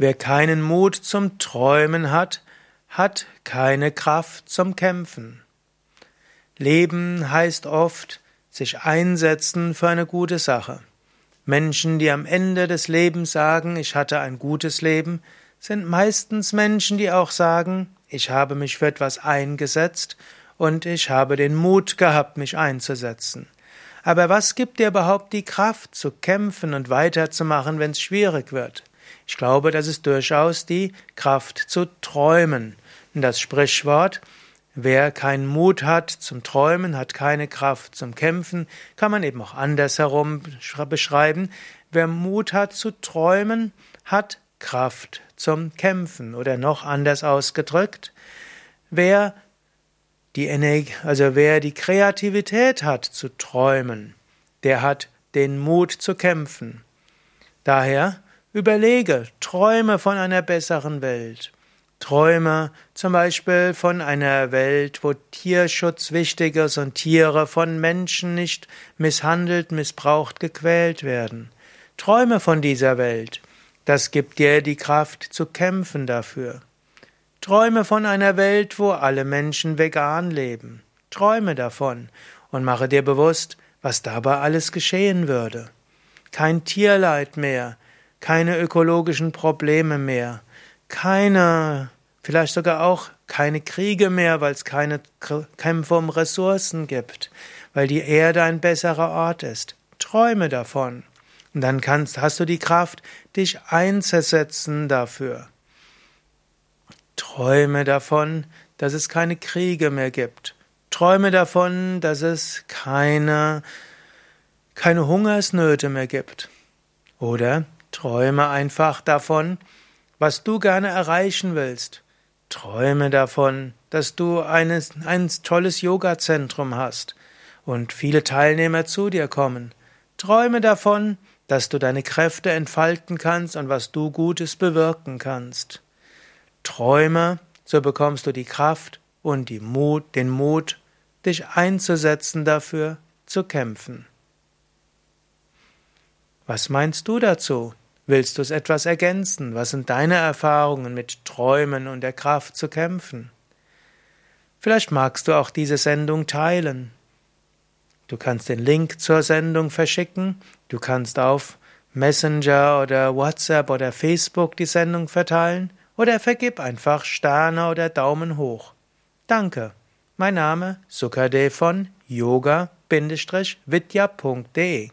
Wer keinen Mut zum Träumen hat, hat keine Kraft zum Kämpfen. Leben heißt oft, sich einsetzen für eine gute Sache. Menschen, die am Ende des Lebens sagen, ich hatte ein gutes Leben, sind meistens Menschen, die auch sagen, ich habe mich für etwas eingesetzt und ich habe den Mut gehabt, mich einzusetzen. Aber was gibt dir überhaupt die Kraft zu kämpfen und weiterzumachen, wenn es schwierig wird? Ich glaube, das ist durchaus die Kraft zu träumen. Und das Sprichwort, wer keinen Mut hat zum Träumen, hat keine Kraft zum Kämpfen, kann man eben auch andersherum beschreiben. Wer Mut hat zu träumen, hat Kraft zum Kämpfen. Oder noch anders ausgedrückt, wer die Energie, also wer die Kreativität hat zu träumen, der hat den Mut zu kämpfen. Daher Überlege, träume von einer besseren Welt. Träume zum Beispiel von einer Welt, wo Tierschutz wichtig ist und Tiere von Menschen nicht misshandelt, missbraucht, gequält werden. Träume von dieser Welt. Das gibt dir die Kraft zu kämpfen dafür. Träume von einer Welt, wo alle Menschen vegan leben. Träume davon und mache dir bewusst, was dabei alles geschehen würde. Kein Tierleid mehr, keine ökologischen Probleme mehr, keine, vielleicht sogar auch keine Kriege mehr, weil es keine Kämpfe um Ressourcen gibt, weil die Erde ein besserer Ort ist. Träume davon. Und dann kannst, hast du die Kraft, dich einzusetzen dafür. Träume davon, dass es keine Kriege mehr gibt. Träume davon, dass es keine, keine Hungersnöte mehr gibt. Oder Träume einfach davon, was du gerne erreichen willst. Träume davon, dass du eines, ein tolles Yoga-Zentrum hast und viele Teilnehmer zu dir kommen. Träume davon, dass du deine Kräfte entfalten kannst und was du Gutes bewirken kannst. Träume, so bekommst du die Kraft und die Mut, den Mut, dich einzusetzen dafür, zu kämpfen. Was meinst du dazu? Willst du es etwas ergänzen? Was sind deine Erfahrungen mit Träumen und der Kraft zu kämpfen? Vielleicht magst du auch diese Sendung teilen. Du kannst den Link zur Sendung verschicken, du kannst auf Messenger oder WhatsApp oder Facebook die Sendung verteilen oder vergib einfach Sterne oder Daumen hoch. Danke. Mein Name Sukade von yoga-vidya.de